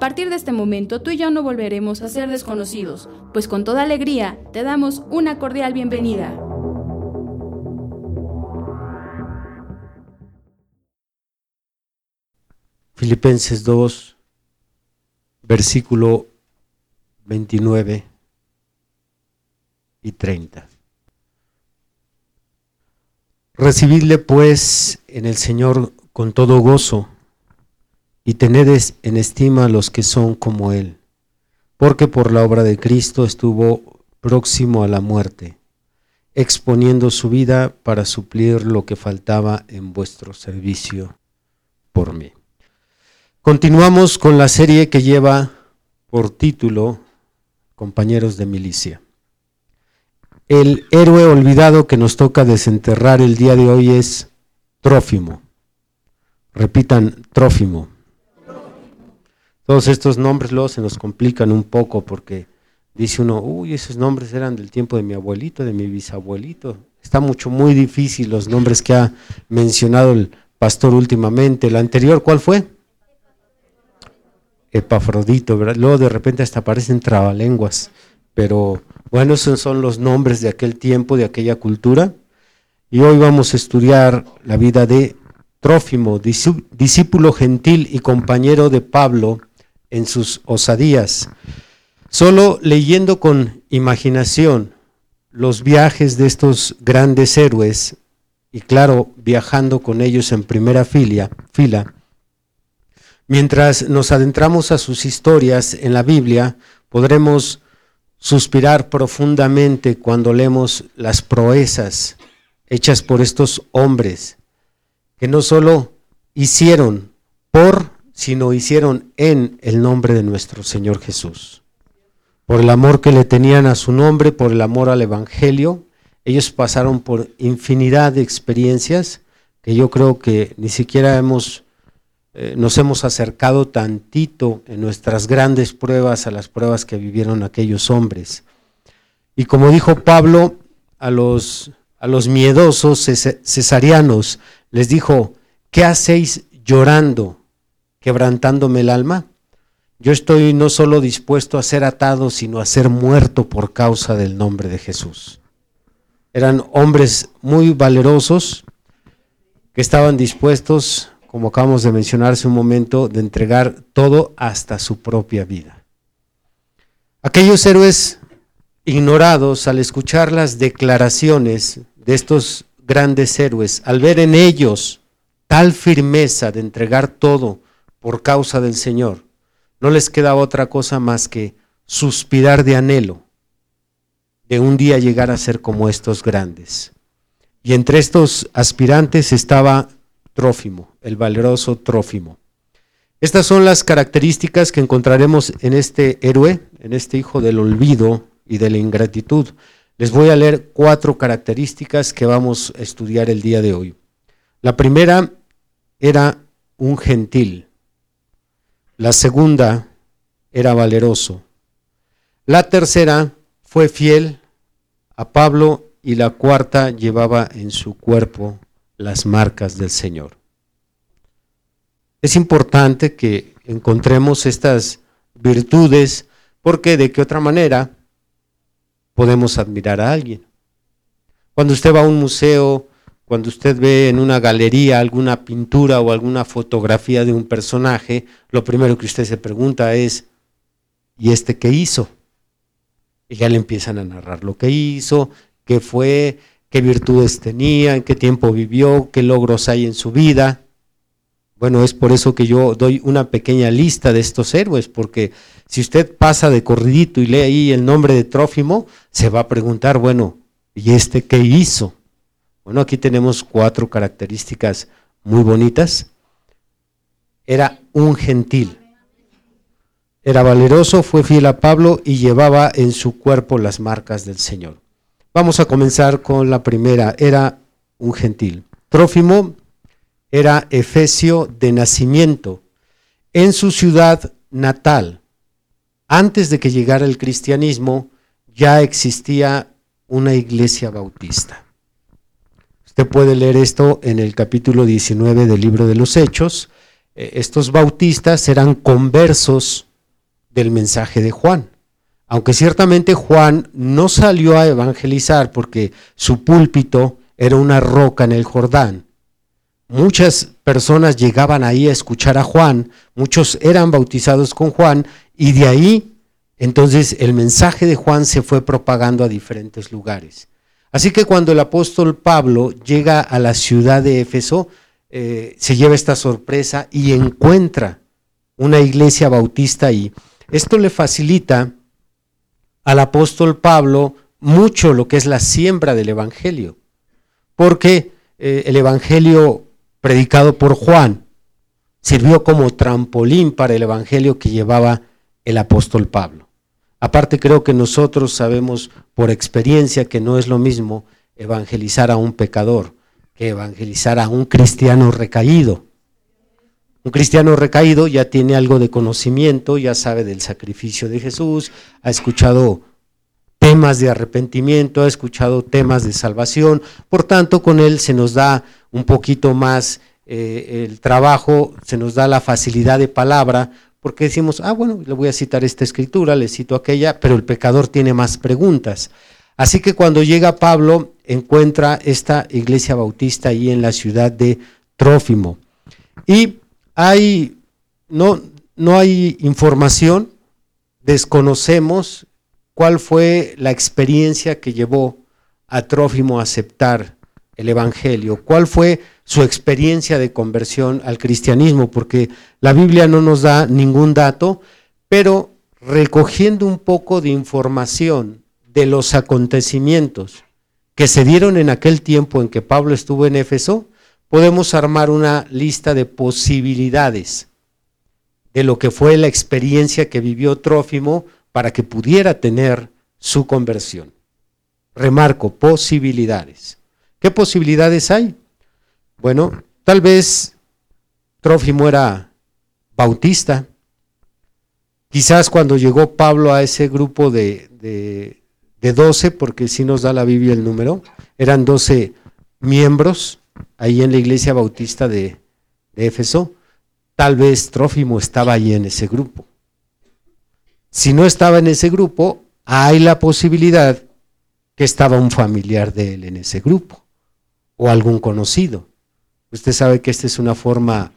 A partir de este momento, tú y yo no volveremos a ser desconocidos, pues con toda alegría te damos una cordial bienvenida. Filipenses 2, versículo 29 y 30. Recibidle pues en el Señor con todo gozo y tened en estima a los que son como Él, porque por la obra de Cristo estuvo próximo a la muerte, exponiendo su vida para suplir lo que faltaba en vuestro servicio por mí. Continuamos con la serie que lleva por título Compañeros de Milicia. El héroe olvidado que nos toca desenterrar el día de hoy es Trófimo. Repitan, Trófimo. Todos estos nombres luego se nos complican un poco porque dice uno, uy, esos nombres eran del tiempo de mi abuelito, de mi bisabuelito. Está mucho, muy difícil los nombres que ha mencionado el pastor últimamente. ¿El anterior cuál fue? Epafrodito, ¿verdad? Luego de repente hasta aparecen trabalenguas. Pero bueno, esos son los nombres de aquel tiempo, de aquella cultura. Y hoy vamos a estudiar la vida de Trófimo, discípulo gentil y compañero de Pablo en sus osadías. Solo leyendo con imaginación los viajes de estos grandes héroes, y claro, viajando con ellos en primera fila, fila, mientras nos adentramos a sus historias en la Biblia, podremos suspirar profundamente cuando leemos las proezas hechas por estos hombres, que no solo hicieron por sino hicieron en el nombre de nuestro Señor Jesús. Por el amor que le tenían a su nombre, por el amor al Evangelio, ellos pasaron por infinidad de experiencias que yo creo que ni siquiera hemos, eh, nos hemos acercado tantito en nuestras grandes pruebas a las pruebas que vivieron aquellos hombres. Y como dijo Pablo a los, a los miedosos cesarianos, les dijo, ¿qué hacéis llorando? Quebrantándome el alma, yo estoy no solo dispuesto a ser atado, sino a ser muerto por causa del nombre de Jesús. Eran hombres muy valerosos que estaban dispuestos, como acabamos de mencionar hace un momento, de entregar todo hasta su propia vida. Aquellos héroes ignorados al escuchar las declaraciones de estos grandes héroes, al ver en ellos tal firmeza de entregar todo, por causa del Señor, no les queda otra cosa más que suspirar de anhelo de un día llegar a ser como estos grandes. Y entre estos aspirantes estaba Trófimo, el valeroso Trófimo. Estas son las características que encontraremos en este héroe, en este hijo del olvido y de la ingratitud. Les voy a leer cuatro características que vamos a estudiar el día de hoy. La primera era un gentil. La segunda era valeroso. La tercera fue fiel a Pablo y la cuarta llevaba en su cuerpo las marcas del Señor. Es importante que encontremos estas virtudes porque de qué otra manera podemos admirar a alguien. Cuando usted va a un museo cuando usted ve en una galería alguna pintura o alguna fotografía de un personaje, lo primero que usted se pregunta es, ¿y este qué hizo? Y ya le empiezan a narrar lo que hizo, qué fue, qué virtudes tenía, en qué tiempo vivió, qué logros hay en su vida. Bueno, es por eso que yo doy una pequeña lista de estos héroes, porque si usted pasa de corridito y lee ahí el nombre de Trófimo, se va a preguntar, bueno, ¿y este qué hizo? Bueno, aquí tenemos cuatro características muy bonitas. Era un gentil. Era valeroso, fue fiel a Pablo y llevaba en su cuerpo las marcas del Señor. Vamos a comenzar con la primera. Era un gentil. Trófimo era efesio de nacimiento en su ciudad natal. Antes de que llegara el cristianismo, ya existía una iglesia bautista. Usted puede leer esto en el capítulo 19 del libro de los Hechos. Eh, estos bautistas eran conversos del mensaje de Juan. Aunque ciertamente Juan no salió a evangelizar porque su púlpito era una roca en el Jordán, muchas personas llegaban ahí a escuchar a Juan, muchos eran bautizados con Juan y de ahí entonces el mensaje de Juan se fue propagando a diferentes lugares. Así que cuando el apóstol Pablo llega a la ciudad de Éfeso, eh, se lleva esta sorpresa y encuentra una iglesia bautista ahí. Esto le facilita al apóstol Pablo mucho lo que es la siembra del Evangelio, porque eh, el Evangelio predicado por Juan, sirvió como trampolín para el Evangelio que llevaba el apóstol Pablo. Aparte creo que nosotros sabemos por experiencia que no es lo mismo evangelizar a un pecador que evangelizar a un cristiano recaído. Un cristiano recaído ya tiene algo de conocimiento, ya sabe del sacrificio de Jesús, ha escuchado temas de arrepentimiento, ha escuchado temas de salvación, por tanto con él se nos da un poquito más eh, el trabajo, se nos da la facilidad de palabra, porque decimos, ah, bueno, le voy a citar esta escritura, le cito aquella, pero el pecador tiene más preguntas. Así que cuando llega Pablo, encuentra esta iglesia bautista ahí en la ciudad de Trófimo. Y hay, no, no hay información, desconocemos cuál fue la experiencia que llevó a Trófimo a aceptar el Evangelio, cuál fue su experiencia de conversión al cristianismo, porque la Biblia no nos da ningún dato, pero recogiendo un poco de información de los acontecimientos que se dieron en aquel tiempo en que Pablo estuvo en Éfeso, podemos armar una lista de posibilidades de lo que fue la experiencia que vivió Trófimo para que pudiera tener su conversión. Remarco, posibilidades. ¿Qué posibilidades hay? Bueno, tal vez Trófimo era bautista. Quizás cuando llegó Pablo a ese grupo de, de, 12, porque si nos da la Biblia el número, eran 12 miembros ahí en la iglesia bautista de, de Éfeso, tal vez Trófimo estaba ahí en ese grupo. Si no estaba en ese grupo, hay la posibilidad que estaba un familiar de él en ese grupo o algún conocido. Usted sabe que esta es una forma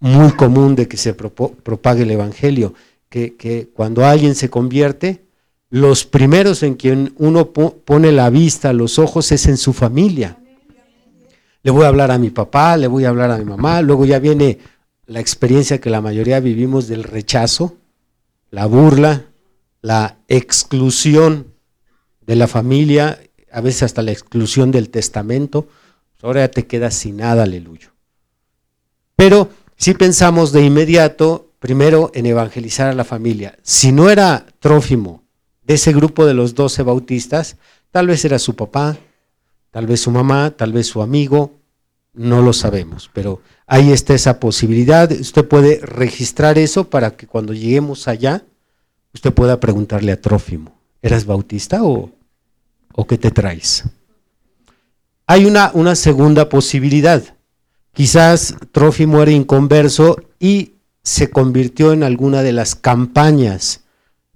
muy común de que se propague el Evangelio, que, cuando alguien se convierte, los primeros en quien uno pone la vista, los ojos, es en su familia. Le voy a hablar a mi papá, le voy a hablar a mi mamá, luego ya viene la experiencia que la mayoría vivimos del rechazo, la burla, la exclusión de la familia, a veces hasta la exclusión del testamento ahora ya te quedas sin nada, aleluya. Pero si pensamos de inmediato, primero en evangelizar a la familia. Si no era Trófimo de ese grupo de los doce bautistas, tal vez era su papá, tal vez su mamá, tal vez su amigo, no lo sabemos, pero ahí está esa posibilidad. Usted puede registrar eso para que cuando lleguemos allá, usted pueda preguntarle a Trófimo, ¿eras bautista o, o qué te traes? Hay una, una segunda posibilidad. Quizás Trófimo era inconverso y se convirtió en alguna de las campañas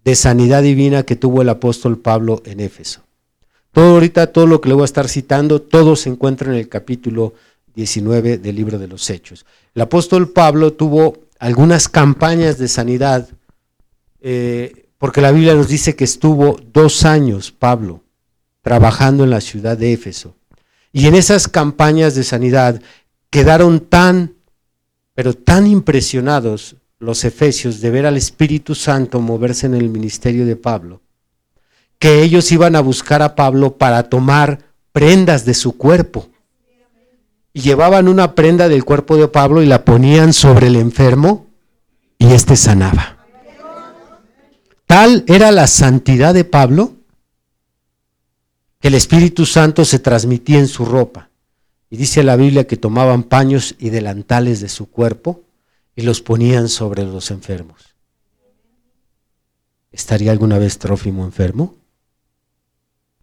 de sanidad divina que tuvo el apóstol Pablo en Éfeso. Todo ahorita, todo lo que le voy a estar citando, todo se encuentra en el capítulo 19 del libro de los Hechos. El apóstol Pablo tuvo algunas campañas de sanidad, eh, porque la Biblia nos dice que estuvo dos años Pablo trabajando en la ciudad de Éfeso. Y en esas campañas de sanidad quedaron tan, pero tan impresionados los efesios de ver al Espíritu Santo moverse en el ministerio de Pablo, que ellos iban a buscar a Pablo para tomar prendas de su cuerpo. Y llevaban una prenda del cuerpo de Pablo y la ponían sobre el enfermo y éste sanaba. Tal era la santidad de Pablo que el Espíritu Santo se transmitía en su ropa. Y dice la Biblia que tomaban paños y delantales de su cuerpo y los ponían sobre los enfermos. ¿Estaría alguna vez Trófimo enfermo?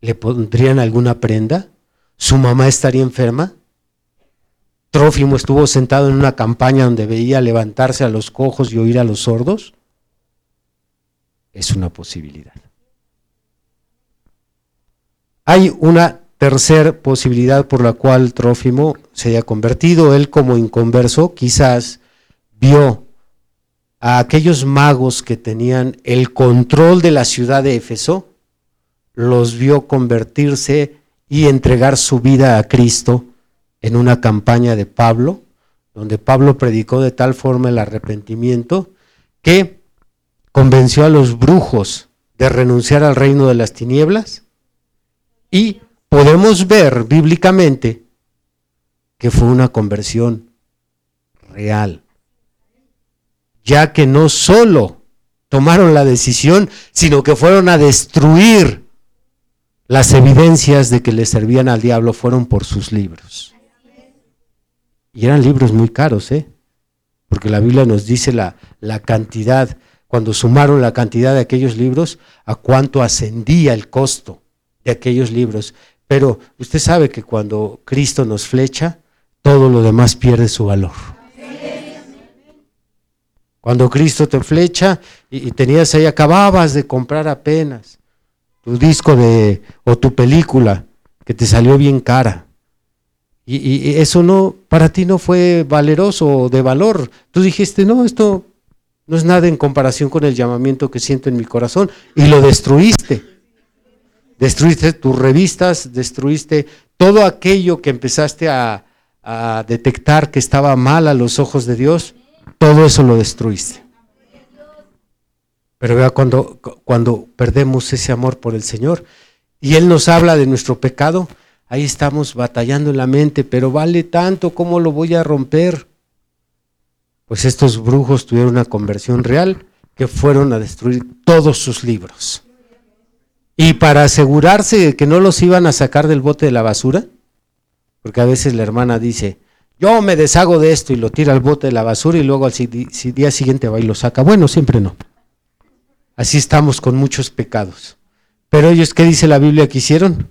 ¿Le pondrían alguna prenda? ¿Su mamá estaría enferma? Trófimo estuvo sentado en una campaña donde veía levantarse a los cojos y oír a los sordos. Es una posibilidad. Hay una tercera posibilidad por la cual Trófimo se haya convertido. Él como inconverso quizás vio a aquellos magos que tenían el control de la ciudad de Éfeso, los vio convertirse y entregar su vida a Cristo en una campaña de Pablo, donde Pablo predicó de tal forma el arrepentimiento que convenció a los brujos de renunciar al reino de las tinieblas y podemos ver bíblicamente que fue una conversión real, ya que no solo tomaron la decisión, sino que fueron a destruir las evidencias de que le servían al diablo, fueron por sus libros. Y eran libros muy caros, ¿eh? Porque la Biblia nos dice la, la cantidad, cuando sumaron la cantidad de aquellos libros, a cuánto ascendía el costo aquellos libros. Pero usted sabe que cuando Cristo nos flecha, todo lo demás pierde su valor. Cuando Cristo te flecha y, tenías ahí, acababas de comprar apenas tu disco de, o tu película que te salió bien cara. Y, y, eso no, para ti no fue valeroso o de valor. Tú dijiste, no, esto no es nada en comparación con el llamamiento que siento en mi corazón. Y lo destruiste. Destruiste tus revistas, destruiste todo aquello que empezaste a, detectar que estaba mal a los ojos de Dios, todo eso lo destruiste. Pero vea cuando, cuando perdemos ese amor por el Señor y Él nos habla de nuestro pecado, ahí estamos batallando en la mente, pero vale tanto, ¿cómo lo voy a romper? Pues estos brujos tuvieron una conversión real que fueron a destruir todos sus libros. Y para asegurarse de que no los iban a sacar del bote de la basura, porque a veces la hermana dice, yo me deshago de esto y lo tira al bote de la basura y luego al día siguiente va y lo saca. Bueno, siempre no. Así estamos con muchos pecados. Pero ellos, ¿qué dice la Biblia que hicieron?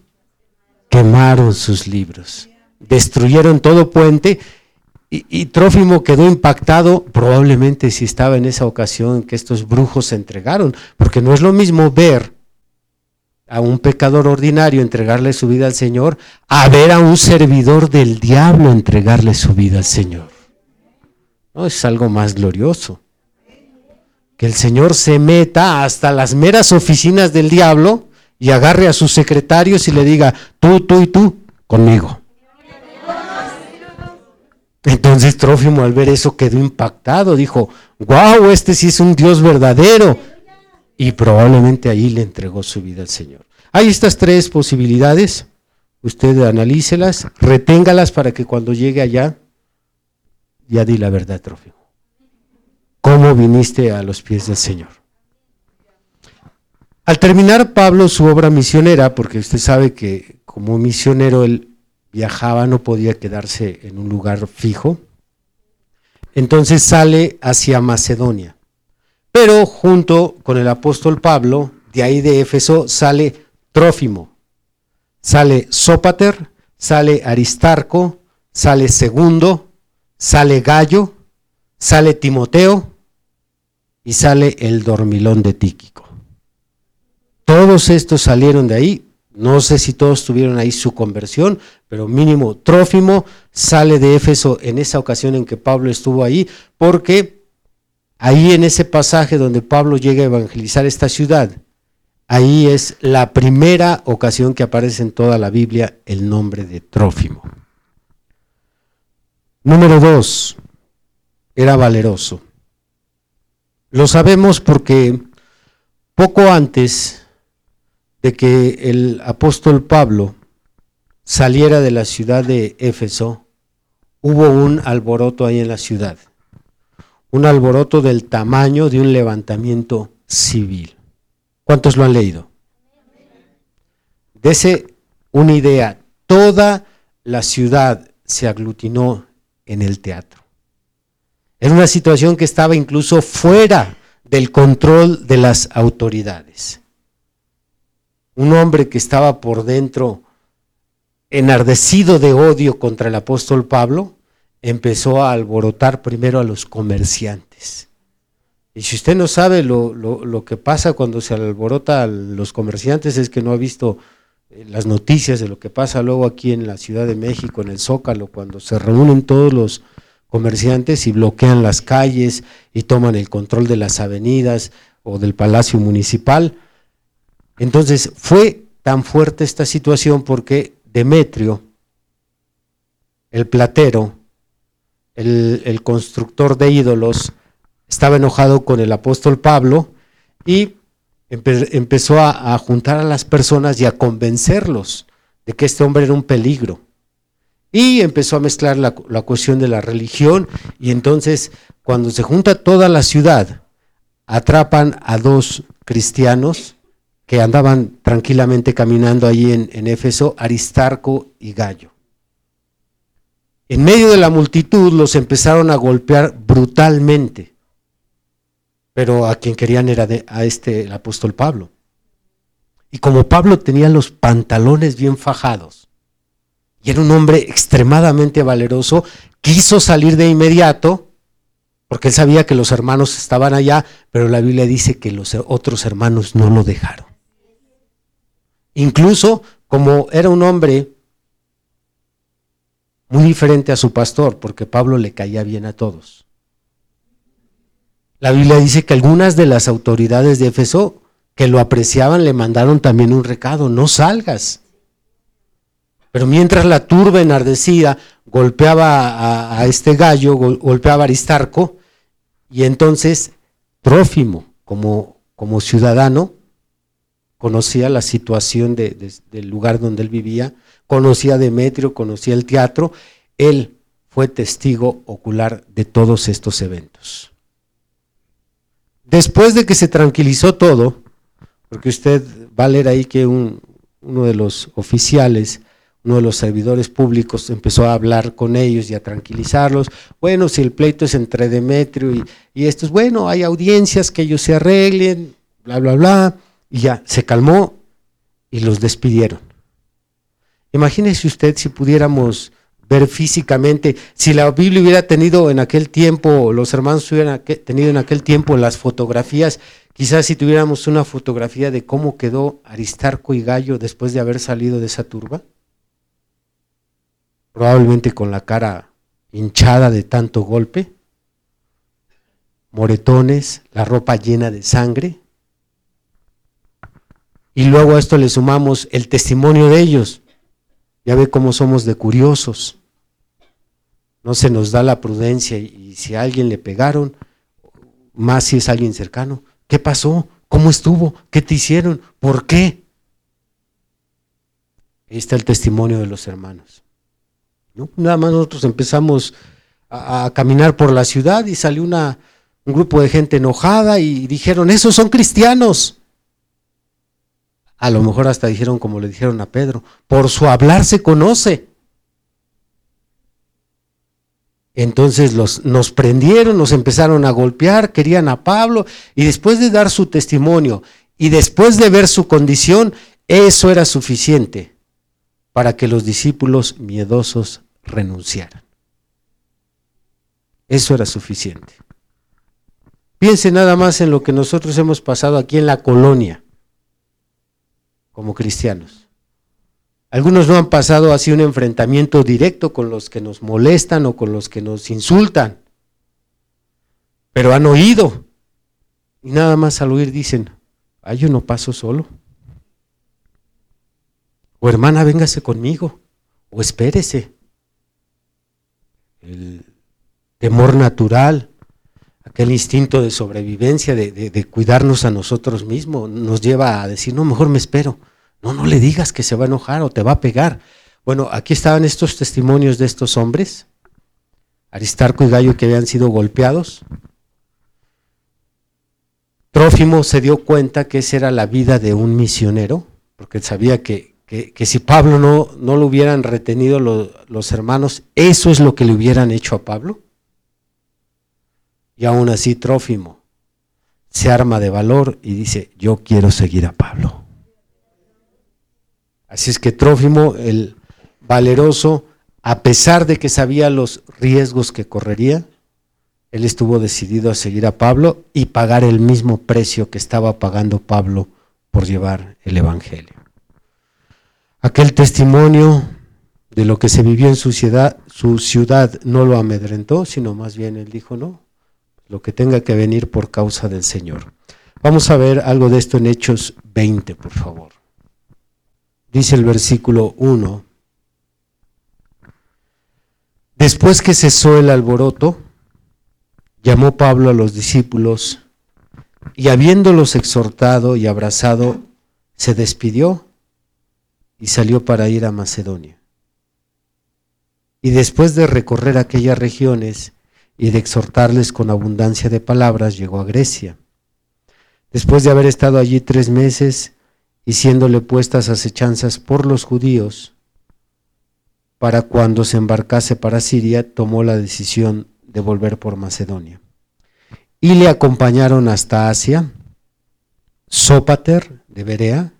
Quemaron sus libros, destruyeron todo puente y, y, Trófimo quedó impactado, probablemente si estaba en esa ocasión que estos brujos se entregaron, porque no es lo mismo ver a un pecador ordinario entregarle su vida al Señor, a ver a un servidor del diablo entregarle su vida al Señor. No es algo más glorioso. Que el Señor se meta hasta las meras oficinas del diablo y agarre a sus secretarios y le diga, tú, tú y tú, conmigo. Entonces Trófimo al ver eso quedó impactado, dijo, wow, este sí es un Dios verdadero y probablemente allí le entregó su vida al Señor. Hay estas tres posibilidades, usted analícelas, reténgalas para que cuando llegue allá, ya di la verdad, trofeo. ¿Cómo viniste a los pies del Señor? Al terminar Pablo su obra misionera, porque usted sabe que como misionero él viajaba, no podía quedarse en un lugar fijo, entonces sale hacia Macedonia. Pero junto con el apóstol Pablo, de ahí de Éfeso, sale Trófimo, sale Sópater, sale Aristarco, sale Segundo, sale Gallo, sale Timoteo y sale el dormilón de Tíquico. Todos estos salieron de ahí. No sé si todos tuvieron ahí su conversión, pero mínimo Trófimo sale de Éfeso en esa ocasión en que Pablo estuvo ahí, porque Ahí en ese pasaje donde Pablo llega a evangelizar esta ciudad, ahí es la primera ocasión que aparece en toda la Biblia el nombre de Trófimo. Número dos, era valeroso. Lo sabemos porque poco antes de que el apóstol Pablo saliera de la ciudad de Éfeso, hubo un alboroto ahí en la ciudad. Un alboroto del tamaño de un levantamiento civil. ¿Cuántos lo han leído? Dese una idea, toda la ciudad se aglutinó en el teatro. Era una situación que estaba incluso fuera del control de las autoridades. Un hombre que estaba por dentro enardecido de odio contra el apóstol Pablo, empezó a alborotar primero a los comerciantes. Y si usted no sabe lo, lo, que pasa cuando se alborota a los comerciantes, es que no ha visto eh, las noticias de lo que pasa luego aquí en la Ciudad de México, en el Zócalo, cuando se reúnen todos los comerciantes y bloquean las calles y toman el control de las avenidas o del Palacio Municipal. Entonces fue tan fuerte esta situación porque Demetrio, el platero, el, constructor de ídolos, estaba enojado con el apóstol Pablo y empezó a, juntar a las personas y a convencerlos de que este hombre era un peligro. Y empezó a mezclar la, cuestión de la religión y entonces cuando se junta toda la ciudad, atrapan a dos cristianos que andaban tranquilamente caminando allí en, en Éfeso, Aristarco y Gallo. En medio de la multitud los empezaron a golpear brutalmente, pero a quien querían era a este el apóstol Pablo. Y como Pablo tenía los pantalones bien fajados y era un hombre extremadamente valeroso, quiso salir de inmediato porque él sabía que los hermanos estaban allá, pero la Biblia dice que los otros hermanos no lo dejaron. Incluso como era un hombre muy diferente a su pastor, porque Pablo le caía bien a todos. La Biblia dice que algunas de las autoridades de Éfeso que lo apreciaban le mandaron también un recado, no salgas. Pero mientras la turba enardecida golpeaba a, este gallo, golpeaba a Aristarco, y entonces Trófimo, como, como ciudadano, conocía la situación del lugar donde él vivía, conocía a Demetrio, conocía el teatro, él fue testigo ocular de todos estos eventos. Después de que se tranquilizó todo, porque usted va a leer ahí que uno de los oficiales, uno de los servidores públicos empezó a hablar con ellos y a tranquilizarlos. Bueno, si el pleito es entre Demetrio y, y estos, bueno, hay audiencias que ellos se arreglen, bla, bla, bla. Y ya, se calmó y los despidieron. Imagínese usted si pudiéramos ver físicamente, si la Biblia hubiera tenido en aquel tiempo, los hermanos hubieran tenido en aquel tiempo las fotografías, quizás si tuviéramos una fotografía de cómo quedó Aristarco y Gallo después de haber salido de esa turba, probablemente con la cara hinchada de tanto golpe, moretones, la ropa llena de sangre, y luego a esto le sumamos el testimonio de ellos. Ya ve cómo somos de curiosos. No se nos da la prudencia y si a alguien le pegaron, más si es alguien cercano. ¿Qué pasó? ¿Cómo estuvo? ¿Qué te hicieron? ¿Por qué? Ahí está el testimonio de los hermanos. ¿No? Nada más nosotros empezamos a, caminar por la ciudad y salió un grupo de gente enojada y dijeron, esos son cristianos. A lo mejor hasta dijeron como le dijeron a Pedro, por su hablar se conoce. Entonces los, nos prendieron, nos empezaron a golpear, querían a Pablo y después de dar su testimonio y después de ver su condición, eso era suficiente para que los discípulos miedosos renunciaran. Eso era suficiente. Piense nada más en lo que nosotros hemos pasado aquí en la colonia como cristianos. Algunos no han pasado así un enfrentamiento directo con los que nos molestan o con los que nos insultan, pero han oído y nada más al oír dicen, ay, yo no paso solo. O hermana, véngase conmigo, o espérese. El temor natural, aquel instinto de sobrevivencia, de, cuidarnos a nosotros mismos, nos lleva a decir, no, mejor me espero. No, no le digas que se va a enojar o te va a pegar. Bueno, aquí estaban estos testimonios de estos hombres, Aristarco y Gallo, que habían sido golpeados. Trófimo se dio cuenta que esa era la vida de un misionero, porque sabía que, si Pablo no, no lo hubieran retenido los hermanos, eso es lo que le hubieran hecho a Pablo. Y aún así Trófimo se arma de valor y dice, yo quiero seguir a Pablo. Así es que Trófimo, el valeroso, a pesar de que sabía los riesgos que correría, él estuvo decidido a seguir a Pablo y pagar el mismo precio que estaba pagando Pablo por llevar el Evangelio. Aquel testimonio de lo que se vivió en su ciudad, su ciudad no lo amedrentó, sino más bien él dijo, no, lo que tenga que venir por causa del Señor. Vamos a ver algo de esto en Hechos 20, por favor. Dice el versículo 1. Después que cesó el alboroto, llamó Pablo a los discípulos y habiéndolos exhortado y abrazado, se despidió y salió para ir a Macedonia. Y después de recorrer aquellas regiones, y de exhortarles con abundancia de palabras, llegó a Grecia. Después de haber estado allí tres meses y siéndole puestas acechanzas por los judíos, para cuando se embarcase para Siria, tomó la decisión de volver por Macedonia. Y le acompañaron hasta Asia, Sópater de Berea,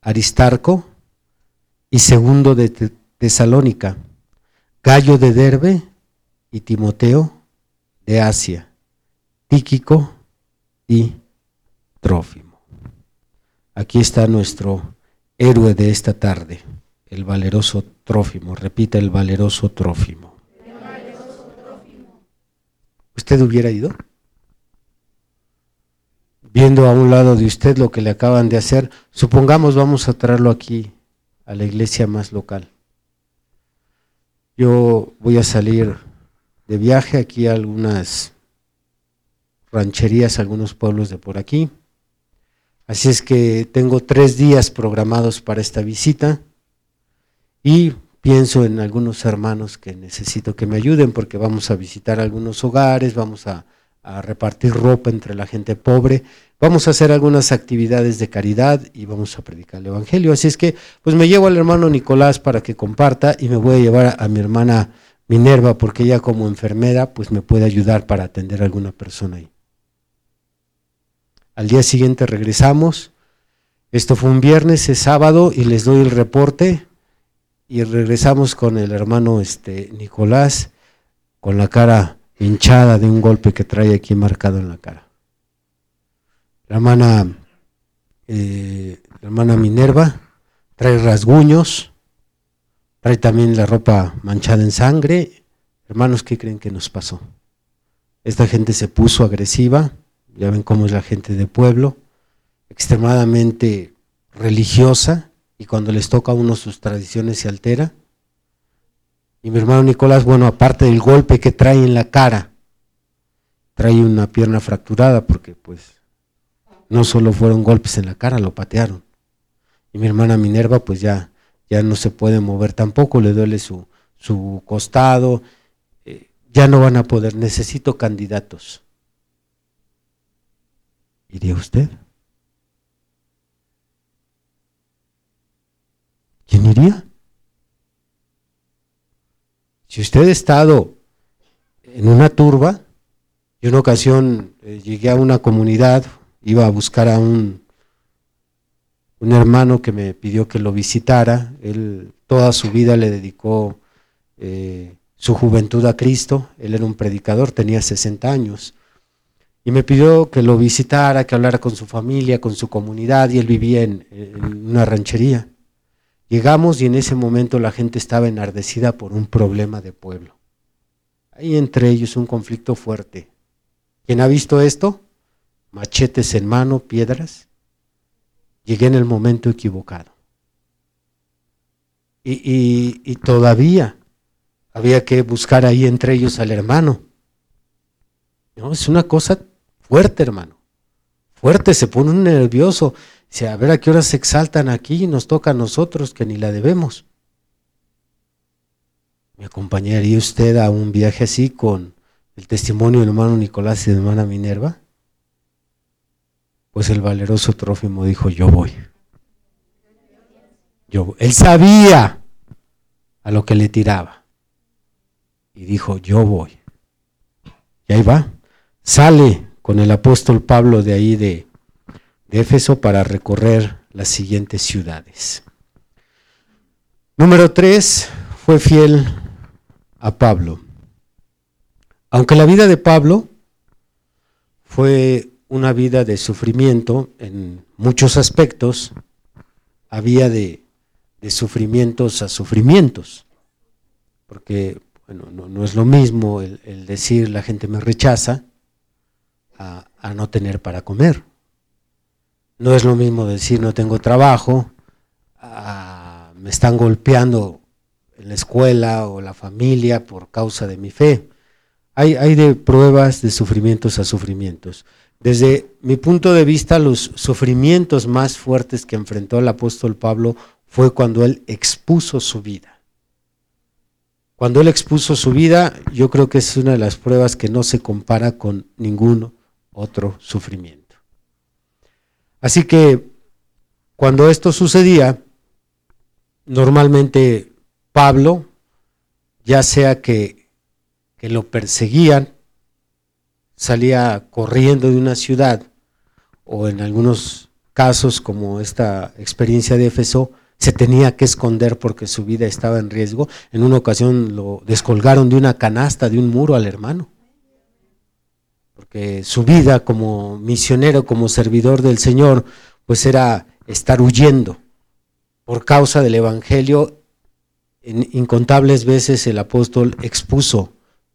Aristarco y Segundo de Tesalónica, Gallo de Derbe y Timoteo, de Asia, Tíquico y Trófimo. Aquí está nuestro héroe de esta tarde, el valeroso Trófimo. Repita el valeroso Trófimo. ¿Usted hubiera ido? Viendo a un lado de usted lo que le acaban de hacer, supongamos vamos a traerlo aquí a la iglesia más local. Yo voy a salir de viaje aquí a algunas rancherías, algunos pueblos de por aquí. Así es que tengo tres días programados para esta visita y pienso en algunos hermanos que necesito que me ayuden porque vamos a visitar algunos hogares, vamos a, a, repartir ropa entre la gente pobre, vamos a hacer algunas actividades de caridad y vamos a predicar el Evangelio. Así es que pues me llevo al hermano Nicolás para que comparta y me voy a llevar a mi hermana Minerva, porque ella como enfermera, pues me puede ayudar para atender a alguna persona ahí. Al día siguiente regresamos. Esto fue un viernes, es sábado, y les doy el reporte. Y regresamos con el hermano este, Nicolás, con la cara hinchada de un golpe que trae aquí marcado en la cara. La hermana, eh, la hermana Minerva trae rasguños Trae también la ropa manchada en sangre. Hermanos, ¿qué creen que nos pasó? Esta gente se puso agresiva, ya ven cómo es la gente de pueblo, extremadamente religiosa, y cuando les toca a uno sus tradiciones se altera. Y mi hermano Nicolás, bueno, aparte del golpe que trae en la cara, trae una pierna fracturada porque pues no solo fueron golpes en la cara, lo patearon. Y mi hermana Minerva pues ya ya no se puede mover tampoco, le duele su, su costado, eh, ya no van a poder, necesito candidatos. ¿Iría usted? ¿Quién iría? Si usted ha estado en una turba, y una ocasión eh, llegué a una comunidad, iba a buscar a un un hermano que me pidió que lo visitara. Él toda su vida le dedicó eh, su juventud a Cristo. Él era un predicador, tenía 60 años. Y me pidió que lo visitara, que hablara con su familia, con su comunidad, y él vivía en, en una ranchería. Llegamos y en ese momento la gente estaba enardecida por un problema de pueblo. Hay entre ellos un conflicto fuerte. ¿Quién ha visto esto? Machetes en mano, piedras llegué en el momento equivocado. Y, todavía había que buscar ahí entre ellos al hermano. No, es una cosa fuerte, hermano. Fuerte, se pone un nervioso. Dice, a ver a qué horas se exaltan aquí y nos toca a nosotros que ni la debemos. ¿Me acompañaría usted a un viaje así con el testimonio del hermano Nicolás y de hermana Minerva? Pues el valeroso Trófimo dijo, yo voy. Yo, él sabía a lo que le tiraba. Y dijo, yo voy. Y ahí va. Sale con el apóstol Pablo de ahí de, de Éfeso para recorrer las siguientes ciudades. Número tres, fue fiel a Pablo. Aunque la vida de Pablo fue una vida de sufrimiento en muchos aspectos, había de, de sufrimientos a sufrimientos, porque bueno, no, es lo mismo el, decir la gente me rechaza a, no tener para comer. No es lo mismo decir no tengo trabajo, me están golpeando en la escuela o la familia por causa de mi fe. Hay, hay de pruebas de sufrimientos a sufrimientos. Desde mi punto de vista, los sufrimientos más fuertes que enfrentó el apóstol Pablo fue cuando él expuso su vida. Cuando él expuso su vida, yo creo que es una de las pruebas que no se compara con ningún otro sufrimiento. Así que cuando esto sucedía, normalmente Pablo, ya sea que, que lo perseguían, salía corriendo de una ciudad, o en algunos casos, como esta experiencia de Éfeso, se tenía que esconder porque su vida estaba en riesgo. En una ocasión lo descolgaron de una canasta, de un muro al hermano. Porque su vida como misionero, como servidor del Señor, pues era estar huyendo. Por causa del Evangelio, en incontables veces el apóstol expuso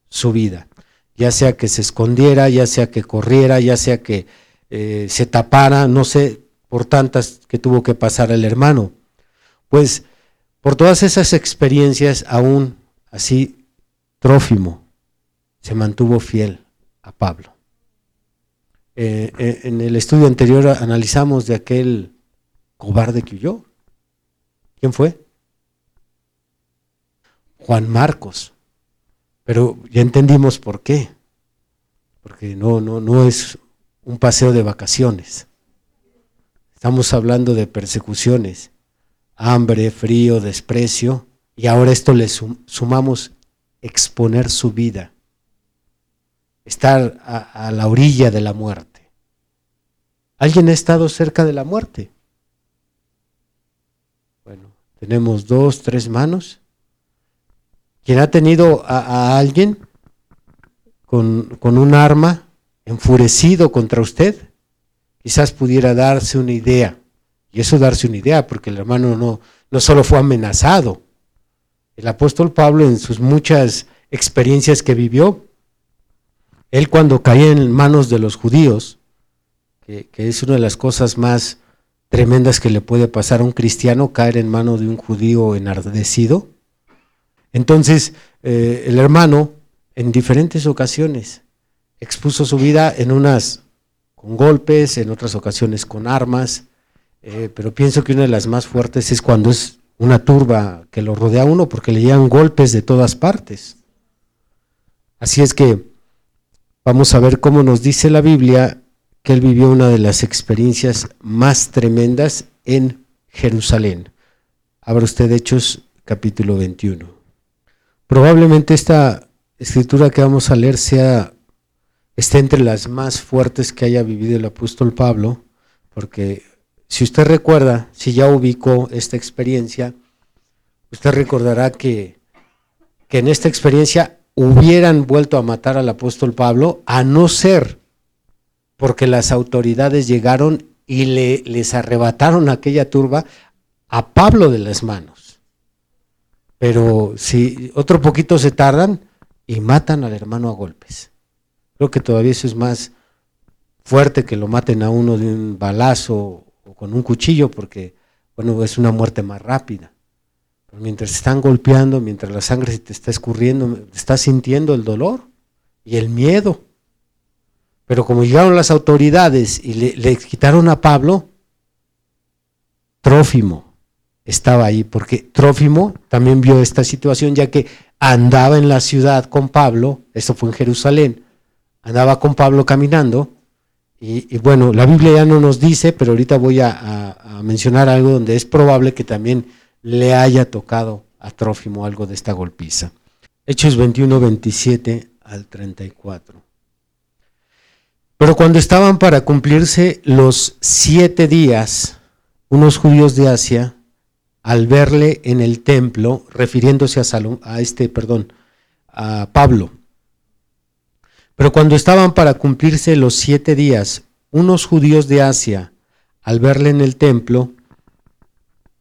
su vida ya sea que se escondiera, ya sea que corriera, ya sea que eh, se tapara, no sé, por tantas que tuvo que pasar el hermano. Pues por todas esas experiencias, aún así, Trófimo se mantuvo fiel a Pablo. Eh, eh, en el estudio anterior analizamos de aquel cobarde que huyó. ¿Quién fue? Juan Marcos. Pero ya entendimos por qué. Porque no, no, no es un paseo de vacaciones. Estamos hablando de persecuciones, hambre, frío, desprecio, y ahora esto le sumamos exponer su vida, estar a, a la orilla de la muerte. ¿Alguien ha estado cerca de la muerte? Bueno, tenemos dos, tres manos. Quien ha tenido a, alguien con, un arma enfurecido contra usted, quizás pudiera darse una idea. Y eso darse una idea, porque el hermano no, no solo fue amenazado. El apóstol Pablo en sus muchas experiencias que vivió, él cuando caía en manos de los judíos, que, es una de las cosas más tremendas que le puede pasar a un cristiano, caer en manos de un judío enardecido, entonces, eh, el hermano en diferentes ocasiones expuso su vida en unas con golpes, en otras ocasiones con armas, eh, pero pienso que una de las más fuertes es cuando es una turba que lo rodea a uno porque le llegan golpes de todas partes. Así es que vamos a ver cómo nos dice la Biblia que él vivió una de las experiencias más tremendas en Jerusalén. Abra usted Hechos capítulo 21. Probablemente esta escritura que vamos a leer sea esté entre las más fuertes que haya vivido el apóstol Pablo, porque si usted recuerda, si ya ubicó esta experiencia, usted recordará que, que en esta experiencia hubieran vuelto a matar al apóstol Pablo, a no ser porque las autoridades llegaron y le, les arrebataron aquella turba a Pablo de las manos. Pero si otro poquito se tardan y matan al hermano a golpes. Creo que todavía eso es más fuerte que lo maten a uno de un balazo o con un cuchillo, porque, bueno, es una muerte más rápida. Pero mientras están golpeando, mientras la sangre se te está escurriendo, estás sintiendo el dolor y el miedo. Pero como llegaron las autoridades y le, le quitaron a Pablo, Trófimo estaba ahí, porque Trófimo también vio esta situación, ya que andaba en la ciudad con Pablo, eso fue en Jerusalén, andaba con Pablo caminando, y, bueno, la Biblia ya no nos dice, pero ahorita voy a, a, mencionar algo donde es probable que también le haya tocado a Trófimo algo de esta golpiza. Hechos 21, 27 al 34. Pero cuando estaban para cumplirse los siete días, unos judíos de Asia, al verle en el templo, refiriéndose a, este, perdón, a Pablo, pero cuando estaban para cumplirse los siete días, unos judíos de Asia, al verle en el templo,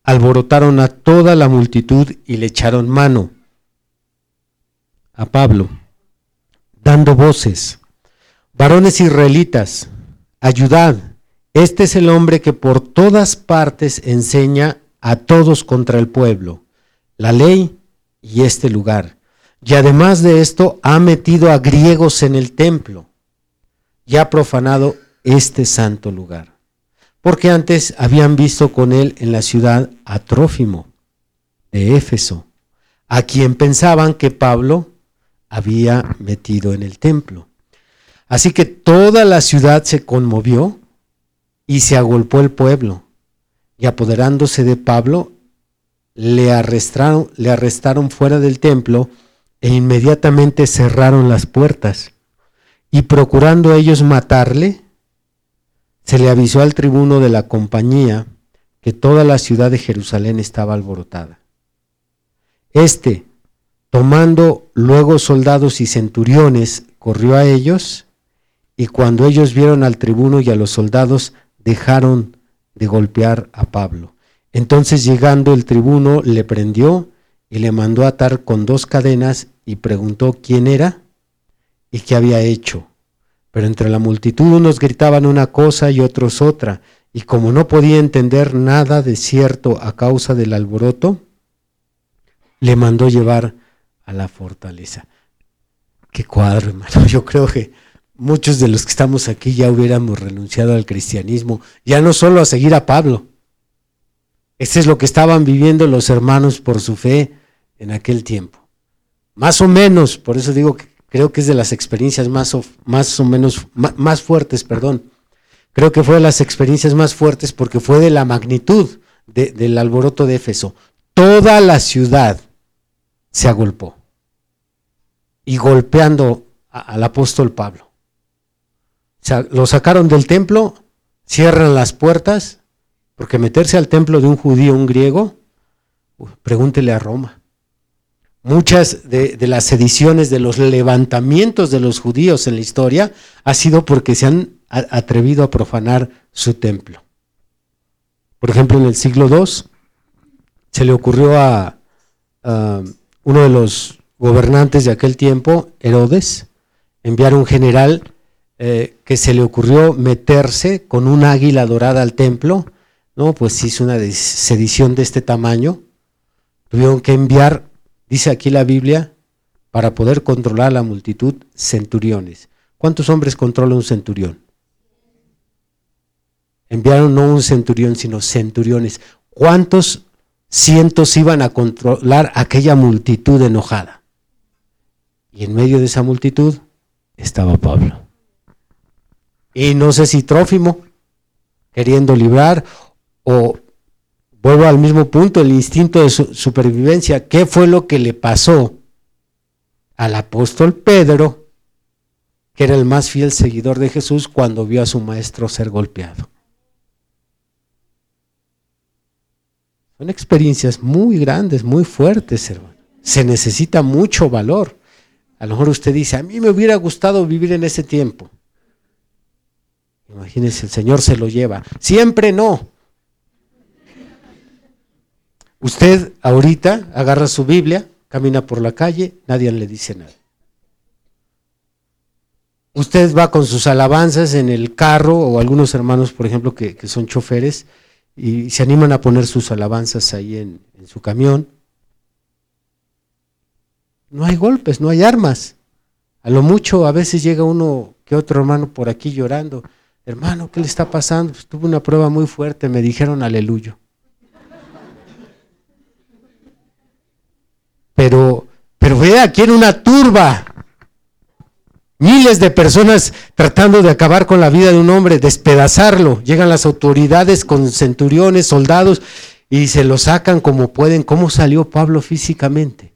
alborotaron a toda la multitud y le echaron mano a Pablo, dando voces, varones israelitas, ayudad, este es el hombre que por todas partes enseña a todos contra el pueblo, la ley y este lugar. Y además de esto, ha metido a griegos en el templo y ha profanado este santo lugar. Porque antes habían visto con él en la ciudad a Trófimo de Éfeso, a quien pensaban que Pablo había metido en el templo. Así que toda la ciudad se conmovió y se agolpó el pueblo. Y apoderándose de Pablo, le arrestaron, le arrestaron fuera del templo e inmediatamente cerraron las puertas. Y procurando ellos matarle, se le avisó al tribuno de la compañía que toda la ciudad de Jerusalén estaba alborotada. Este, tomando luego soldados y centuriones, corrió a ellos, y cuando ellos vieron al tribuno y a los soldados, dejaron de golpear a Pablo. Entonces llegando el tribuno le prendió y le mandó atar con dos cadenas y preguntó quién era y qué había hecho. Pero entre la multitud unos gritaban una cosa y otros otra, y como no podía entender nada de cierto a causa del alboroto, le mandó llevar a la fortaleza. Qué cuadro, hermano. Yo creo que muchos de los que estamos aquí ya hubiéramos renunciado al cristianismo, ya no solo a seguir a Pablo, este es lo que estaban viviendo los hermanos por su fe en aquel tiempo. Más o menos, por eso digo que creo que es de las experiencias más o, más o menos, más, fuertes, perdón. Creo que fue de las experiencias más fuertes porque fue de la magnitud del alboroto de Éfeso. Toda la ciudad se agolpó y golpeando al apóstol Pablo. Lo sacaron del templo, cierran las puertas porque meterse al templo de un judío, un griego, pregúntele a Roma. Muchas de, las sediciones, de los levantamientos de los judíos en la historia, ha sido porque se han atrevido a profanar su templo. Por ejemplo, en el siglo II se le ocurrió a, uno de los gobernantes de aquel tiempo, Herodes, enviar un general eh, que se le ocurrió meterse con un águila dorada al templo no, pues hizo una sedición de este tamaño. Tuvieron que enviar, dice aquí la Biblia, para poder controlar la multitud, centuriones. ¿Cuántos hombres controla un centurión? Enviaron no un centurión, sino centuriones. ¿Cuántos cientos iban a controlar aquella multitud enojada? Y en medio de esa multitud estaba Pablo. Y no sé si Trófimo, queriendo librar, o vuelvo al mismo punto, el instinto de supervivencia. ¿Qué fue lo que le pasó al apóstol Pedro, que era el más fiel seguidor de Jesús, cuando vio a su maestro ser golpeado? Son experiencias muy grandes, muy fuertes, hermano. Se necesita mucho valor. A lo mejor usted dice, a mí me hubiera gustado vivir en ese tiempo. Imagínese, el Señor se lo lleva. Siempre no. Usted ahorita agarra su Biblia, camina por la calle, nadie le dice nada. Usted va con sus alabanzas en el carro o algunos hermanos, por ejemplo, que, son choferes y se animan a poner sus alabanzas ahí en su camión. No hay golpes, no hay armas. A lo mucho a veces llega uno que otro hermano por aquí llorando. Hermano, ¿qué le está pasando? Pues tuve una prueba muy fuerte, me dijeron aleluya. Pero, pero vea, aquí en una turba, miles de personas tratando de acabar con la vida de un hombre, despedazarlo. Llegan las autoridades con centuriones, soldados, y se lo sacan como pueden. ¿Cómo salió Pablo físicamente?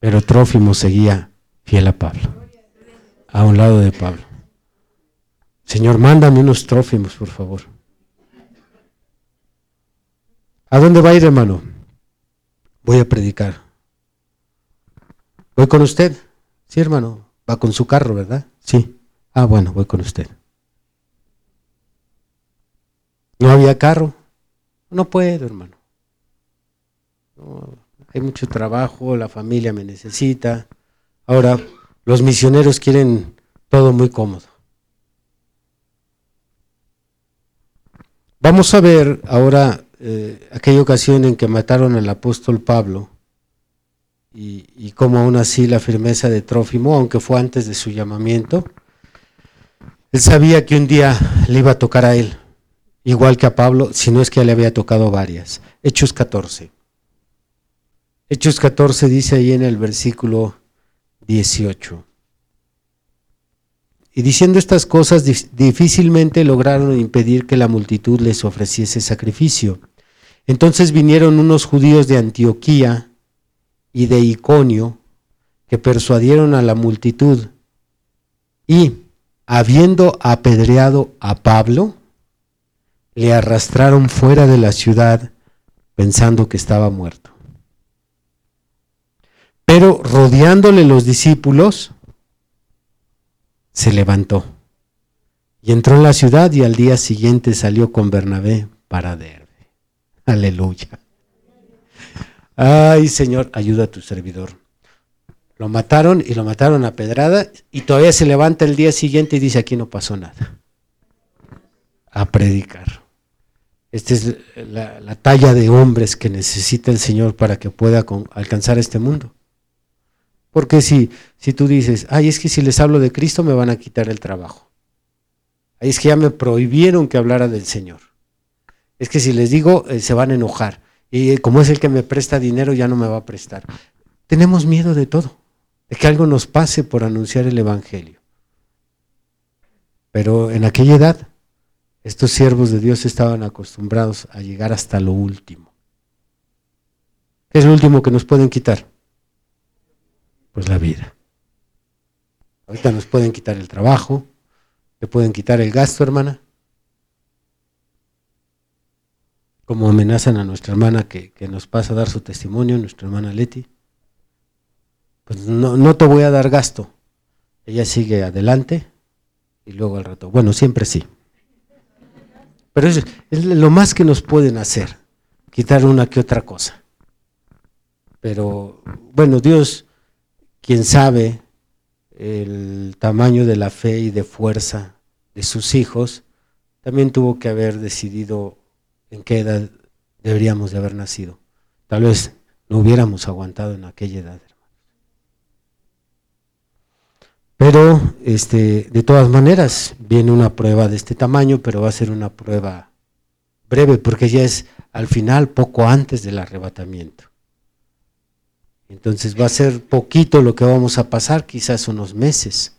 Pero Trófimo seguía fiel a Pablo, a un lado de Pablo. Señor, mándame unos trófimos, por favor. ¿A dónde va a ir, hermano? Voy a predicar. ¿Voy con usted? Sí, hermano. Va con su carro, ¿verdad? Sí. Ah, bueno, voy con usted. ¿No había carro? No puedo, hermano. No, hay mucho trabajo, la familia me necesita. Ahora, los misioneros quieren todo muy cómodo. Vamos a ver ahora eh, aquella ocasión en que mataron al apóstol Pablo y, y cómo aún así la firmeza de Trófimo, aunque fue antes de su llamamiento, él sabía que un día le iba a tocar a él, igual que a Pablo, si no es que le había tocado varias. Hechos 14. Hechos 14 dice ahí en el versículo 18. Y diciendo estas cosas difícilmente lograron impedir que la multitud les ofreciese sacrificio. Entonces vinieron unos judíos de Antioquía y de Iconio que persuadieron a la multitud y, habiendo apedreado a Pablo, le arrastraron fuera de la ciudad pensando que estaba muerto. Pero rodeándole los discípulos, se levantó y entró en la ciudad y al día siguiente salió con Bernabé para Derbe. Aleluya. Ay, Señor, ayuda a tu servidor. Lo mataron y lo mataron a pedrada y todavía se levanta el día siguiente y dice, aquí no pasó nada. A predicar. Esta es la, la talla de hombres que necesita el Señor para que pueda alcanzar este mundo. Porque si, si tú dices, ay, es que si les hablo de Cristo me van a quitar el trabajo. Ay, es que ya me prohibieron que hablara del Señor. Es que si les digo, eh, se van a enojar. Y eh, como es el que me presta dinero, ya no me va a prestar. Tenemos miedo de todo, de que algo nos pase por anunciar el Evangelio. Pero en aquella edad, estos siervos de Dios estaban acostumbrados a llegar hasta lo último. ¿Qué es lo último que nos pueden quitar? Pues la vida. Ahorita nos pueden quitar el trabajo, le pueden quitar el gasto, hermana. Como amenazan a nuestra hermana que, nos pasa a dar su testimonio, nuestra hermana Leti. Pues no, no te voy a dar gasto. Ella sigue adelante y luego al rato. Bueno, siempre sí. Pero es lo más que nos pueden hacer, quitar una que otra cosa. Pero bueno, Dios quien sabe el tamaño de la fe y de fuerza de sus hijos, también tuvo que haber decidido en qué edad deberíamos de haber nacido. Tal vez no hubiéramos aguantado en aquella edad, hermanos. Pero este, de todas maneras, viene una prueba de este tamaño, pero va a ser una prueba breve, porque ya es al final, poco antes del arrebatamiento. Entonces va a ser poquito lo que vamos a pasar, quizás unos meses.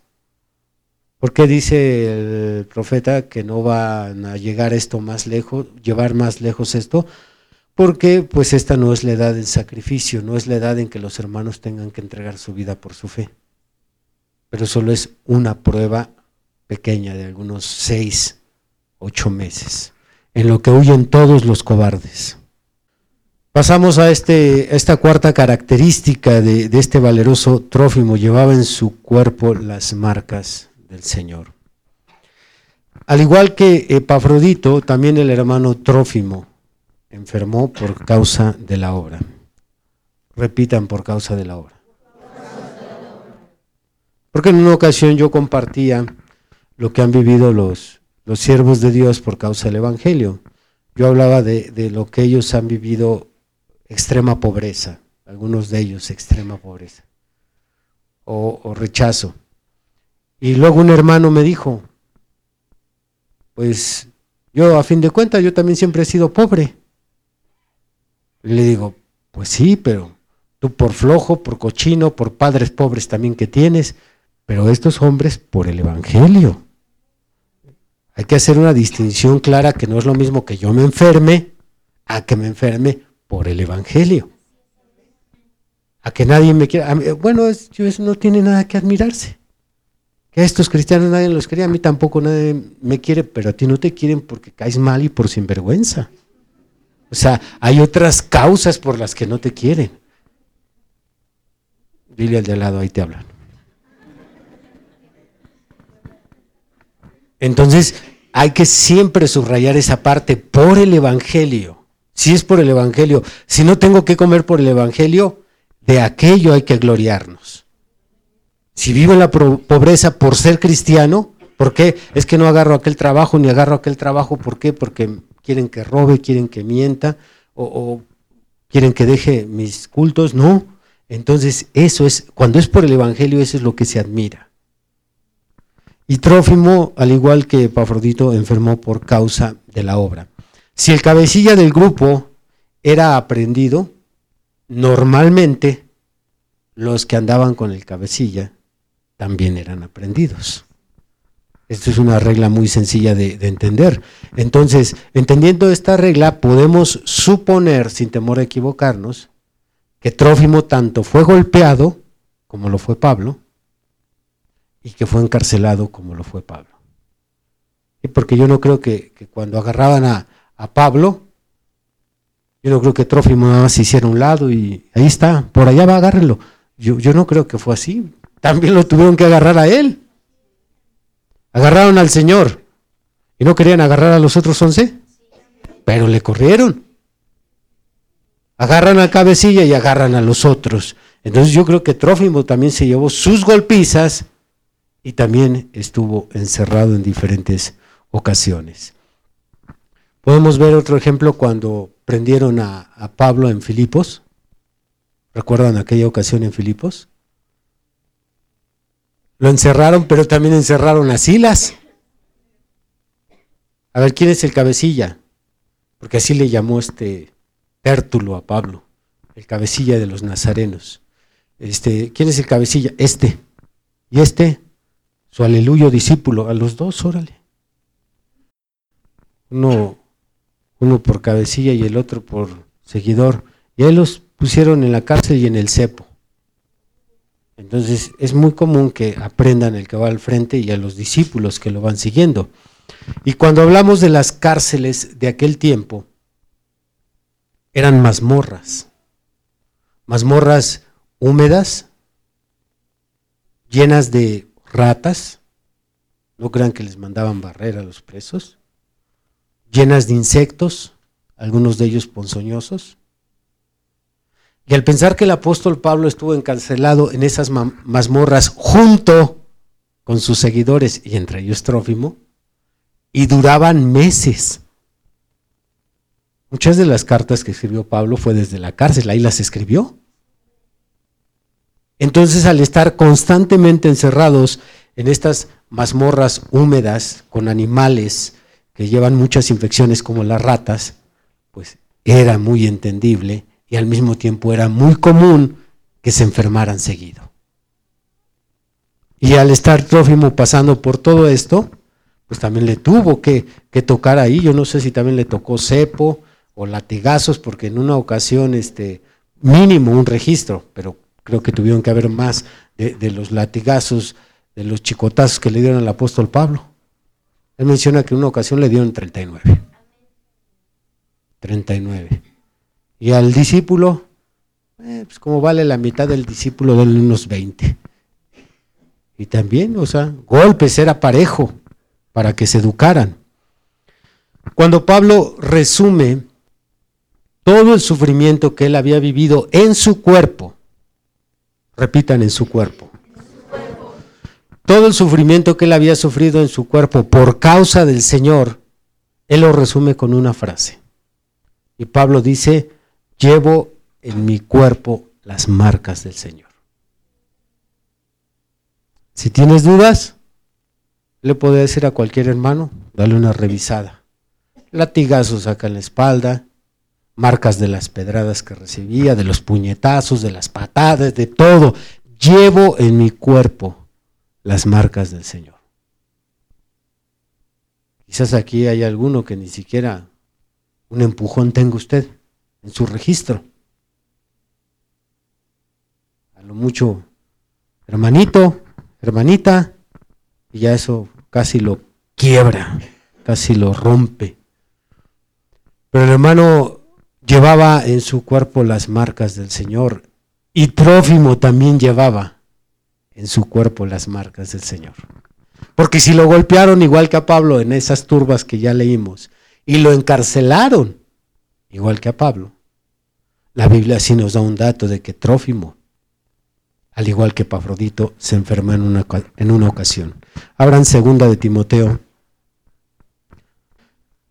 ¿Por qué dice el profeta que no va a llegar esto más lejos, llevar más lejos esto? Porque pues esta no es la edad del sacrificio, no es la edad en que los hermanos tengan que entregar su vida por su fe. Pero solo es una prueba pequeña de algunos seis, ocho meses, en lo que huyen todos los cobardes. Pasamos a, este, esta cuarta característica de, este valeroso Trófimo. Llevaba en su cuerpo las marcas del Señor. Al igual que Epafrodito, también el hermano Trófimo enfermó por causa de la obra. Repitan, por causa de la obra. Porque en una ocasión yo compartía lo que han vivido los, los siervos de Dios por causa del Evangelio. Yo hablaba de, de lo que ellos han vivido extrema pobreza, algunos de ellos extrema pobreza. o, rechazo. Y luego un hermano me dijo, pues yo a fin de cuentas yo también siempre he sido pobre. le digo, pues sí, pero tú por flojo, por cochino, por padres pobres también que tienes, pero estos hombres por el Evangelio. Hay que hacer una distinción clara que no es lo mismo que yo me enferme a que me enferme por el Evangelio. A que nadie me quiera. bueno, eso no tiene nada que admirarse. Que a estos cristianos nadie los quería, a mí tampoco nadie me quiere, pero a ti no te quieren porque caes mal y por sinvergüenza. O sea, hay otras causas por las que no te quieren. Dile al de al lado, ahí te hablan. Entonces, hay que siempre subrayar esa parte por el Evangelio. Si es por el Evangelio, si no tengo que comer por el Evangelio, de aquello hay que gloriarnos. Si vivo en la pobreza por ser cristiano, ¿por qué? Es que no agarro aquel trabajo ni agarro aquel trabajo, ¿por qué? Porque quieren que robe, quieren que mienta o, quieren que deje mis cultos, no. Entonces, eso es, cuando es por el Evangelio, eso es lo que se admira. Y Trófimo, al igual que Epafrodito, enfermó por causa de la obra. Si el cabecilla del grupo era aprendido, normalmente los que andaban con el cabecilla también eran aprendidos. Esto es una regla muy sencilla de, de, entender. Entonces, entendiendo esta regla, podemos suponer, sin temor a equivocarnos, que Trófimo tanto fue golpeado como lo fue Pablo, y que fue encarcelado como lo fue Pablo. Y porque yo no creo que, cuando agarraban a, Pablo, yo no creo que Trófimo nada más se hiciera un lado y ahí está, por allá va, agárrenlo. Yo, yo no creo que fue así. También lo tuvieron que agarrar a él. Agarraron al Señor y no querían agarrar a los otros once, pero le corrieron. Agarran a cabecilla y agarran a los otros. Entonces yo creo que Trófimo también se llevó sus golpizas y también estuvo encerrado en diferentes ocasiones. Podemos ver otro ejemplo cuando prendieron a, Pablo en Filipos. ¿Recuerdan aquella ocasión en Filipos? Lo encerraron, pero también encerraron a Silas. A ver, ¿quién es el cabecilla? Porque así le llamó este Tértulo a Pablo, el cabecilla de los nazarenos. Este, ¿quién es el cabecilla? Este. ¿Y este? su aleluyo discípulo, a los dos, órale. Uno, uno por cabecilla y el otro por seguidor. Y ahí los pusieron en la cárcel y en el cepo. Entonces es muy común que aprendan el que va al frente y a los discípulos que lo van siguiendo. Y cuando hablamos de las cárceles de aquel tiempo, eran mazmorras, mazmorras húmedas, llenas de ratas, no crean que les mandaban barrer a los presos, llenas de insectos, algunos de ellos ponzoñosos. Y al pensar que el apóstol Pablo estuvo encarcelado en esas mazmorras junto con sus seguidores y entre ellos Trófimo, y duraban meses. Muchas de las cartas que escribió Pablo fue desde la cárcel, ahí las escribió. Entonces, al estar constantemente encerrados en estas mazmorras húmedas con animales que llevan muchas infecciones como las ratas, pues era muy entendible y al mismo tiempo era muy común que se enfermaran seguido. Y al estar Trófimo pasando por todo esto, pues también le tuvo que, que, tocar ahí. Yo no sé si también le tocó cepo o latigazos, porque en una ocasión, este, mínimo un registro, pero creo que tuvieron que haber más de, los latigazos, de los chicotazos que le dieron al apóstol Pablo. Él menciona que en una ocasión le dieron 39. 39. Y al discípulo, eh, pues como vale la mitad del discípulo, de unos 20. Y también, o sea, golpes era parejo para que se educaran. Cuando Pablo resume todo el sufrimiento que él había vivido en su cuerpo, repitan en su cuerpo. Todo el sufrimiento que él había sufrido en su cuerpo por causa del Señor, él lo resume con una frase. Y Pablo dice, llevo en mi cuerpo las marcas del Señor. Si tienes dudas, le puede decir a cualquier hermano, dale una revisada. Latigazos acá en la espalda, marcas de las pedradas que recibía, de los puñetazos, de las patadas, de todo. Llevo en mi cuerpo las marcas del Señor. Quizás aquí hay alguno que ni siquiera un empujón tenga usted en su registro. A lo mucho, hermanito, hermanita, y ya eso casi lo quiebra, casi lo rompe. Pero el hermano llevaba en su cuerpo las marcas del Señor y Trófimo también llevaba en su cuerpo las marcas del Señor. Porque si lo golpearon igual que a Pablo en esas turbas que ya leímos y lo encarcelaron igual que a Pablo, la Biblia sí nos da un dato de que Trófimo, al igual que Pafrodito, se enfermó en una, en una ocasión. Abran segunda de Timoteo.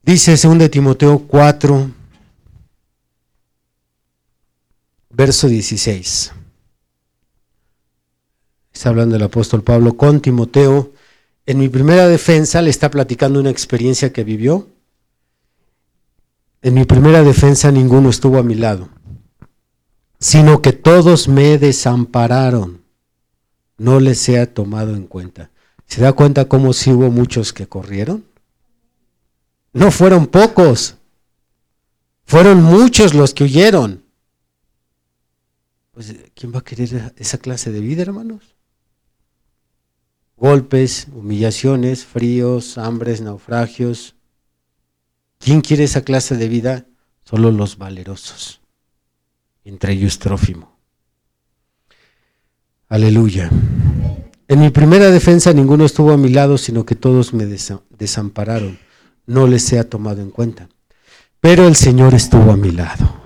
Dice segunda de Timoteo 4, verso 16. Está hablando el apóstol Pablo con Timoteo. En mi primera defensa le está platicando una experiencia que vivió. En mi primera defensa ninguno estuvo a mi lado, sino que todos me desampararon. No les sea tomado en cuenta. ¿Se da cuenta cómo si hubo muchos que corrieron? No fueron pocos. Fueron muchos los que huyeron. Pues, ¿quién va a querer esa clase de vida, hermanos? Golpes, humillaciones, fríos, hambres, naufragios. ¿Quién quiere esa clase de vida? Solo los valerosos, entre ellos Trófimo. Aleluya. En mi primera defensa ninguno estuvo a mi lado, sino que todos me desampararon. No les sea tomado en cuenta. Pero el Señor estuvo a mi lado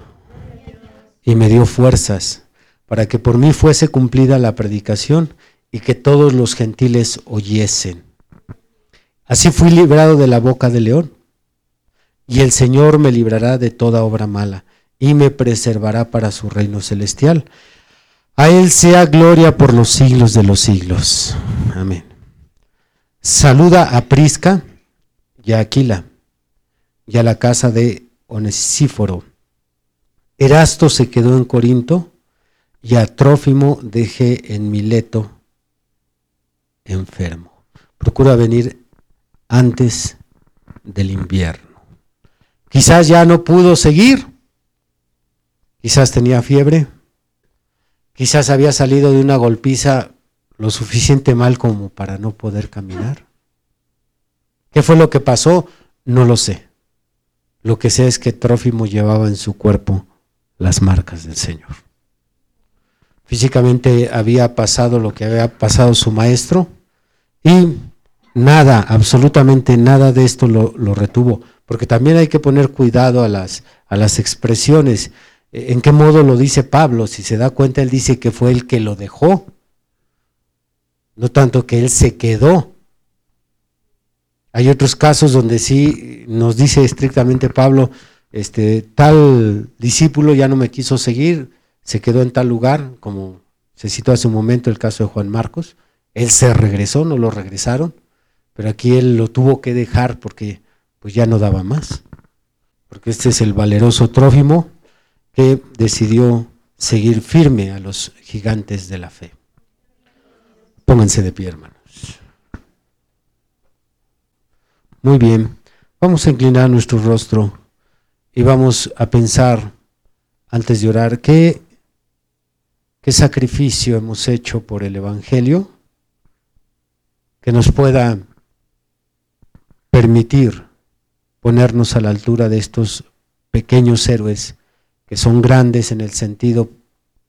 y me dio fuerzas para que por mí fuese cumplida la predicación y que todos los gentiles oyesen. Así fui librado de la boca del león, y el Señor me librará de toda obra mala, y me preservará para su reino celestial. A Él sea gloria por los siglos de los siglos. Amén. Saluda a Prisca y a Aquila, y a la casa de Onesíforo. Erasto se quedó en Corinto, y a Trófimo dejé en Mileto enfermo. Procura venir antes del invierno. Quizás ya no pudo seguir, quizás tenía fiebre, quizás había salido de una golpiza lo suficiente mal como para no poder caminar. ¿Qué fue lo que pasó? No lo sé. Lo que sé es que Trófimo llevaba en su cuerpo las marcas del Señor físicamente había pasado lo que había pasado su maestro y nada, absolutamente nada de esto lo, retuvo, porque también hay que poner cuidado a las, a las expresiones. ¿En qué modo lo dice Pablo? Si se da cuenta, él dice que fue el que lo dejó, no tanto que él se quedó. Hay otros casos donde sí nos dice estrictamente Pablo, este tal discípulo ya no me quiso seguir, se quedó en tal lugar, como se citó hace un momento el caso de Juan Marcos. Él se regresó, no lo regresaron, pero aquí él lo tuvo que dejar porque pues ya no daba más. Porque este es el valeroso Trófimo que decidió seguir firme a los gigantes de la fe. Pónganse de pie, hermanos. Muy bien, vamos a inclinar nuestro rostro y vamos a pensar, antes de orar, qué qué sacrificio hemos hecho por el Evangelio que nos pueda permitir ponernos a la altura de estos pequeños héroes que son grandes en el sentido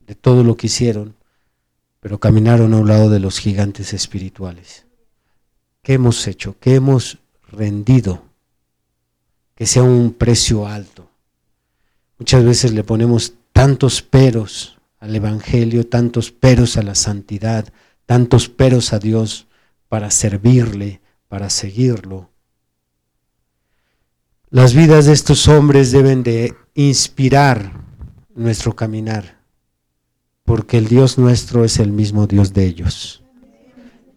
de todo lo que hicieron, pero caminaron a un lado de los gigantes espirituales. ¿Qué hemos hecho? ¿Qué hemos rendido? Que sea un precio alto. Muchas veces le ponemos tantos peros al Evangelio, tantos peros a la santidad, tantos peros a Dios para servirle, para seguirlo. Las vidas de estos hombres deben de inspirar nuestro caminar, porque el Dios nuestro es el mismo Dios de ellos.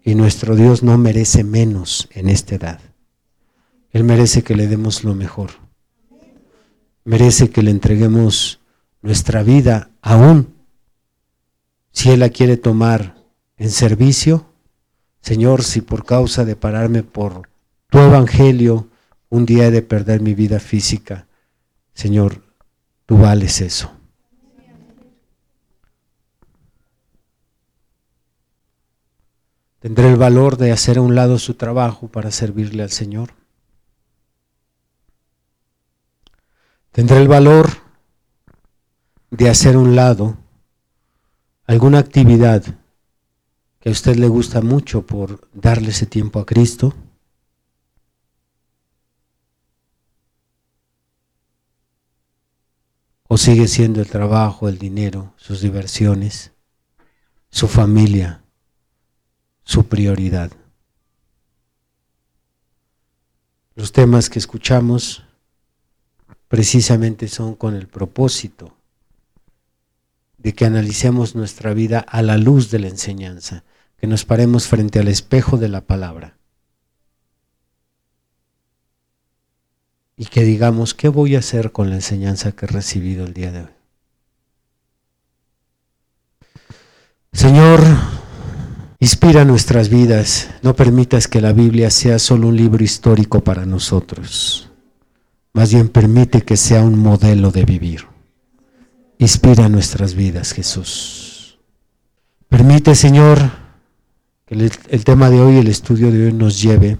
Y nuestro Dios no merece menos en esta edad. Él merece que le demos lo mejor. Merece que le entreguemos nuestra vida aún. Si Él la quiere tomar en servicio, Señor, si por causa de pararme por tu evangelio, un día he de perder mi vida física, Señor, tú vales eso. Tendré el valor de hacer a un lado su trabajo para servirle al Señor. Tendré el valor de hacer a un lado alguna actividad que a usted le gusta mucho por darle ese tiempo a Cristo. ¿O sigue siendo el trabajo, el dinero, sus diversiones, su familia? su prioridad. Los temas que escuchamos precisamente son con el propósito de que analicemos nuestra vida a la luz de la enseñanza, que nos paremos frente al espejo de la palabra y que digamos, ¿qué voy a hacer con la enseñanza que he recibido el día de hoy? Señor, Inspira nuestras vidas, no permitas que la Biblia sea solo un libro histórico para nosotros, más bien permite que sea un modelo de vivir. Inspira nuestras vidas, Jesús. Permite, Señor, que el, tema de hoy, el estudio de hoy nos lleve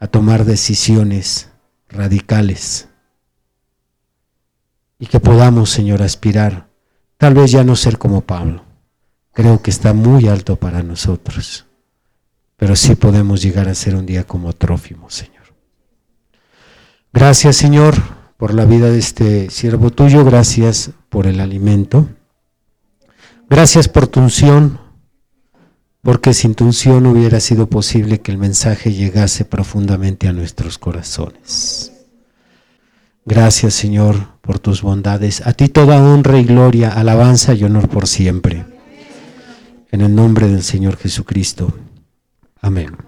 a tomar decisiones radicales y que podamos, Señor, aspirar, tal vez ya no ser como Pablo, creo que está muy alto para nosotros. Pero sí podemos llegar a ser un día como Trófimo, Señor. Gracias, Señor, por la vida de este siervo tuyo. Gracias por el alimento. Gracias por tu unción, porque sin tu unción hubiera sido posible que el mensaje llegase profundamente a nuestros corazones. Gracias, Señor, por tus bondades. A ti toda honra y gloria, alabanza y honor por siempre. En el nombre del Señor Jesucristo. Amén.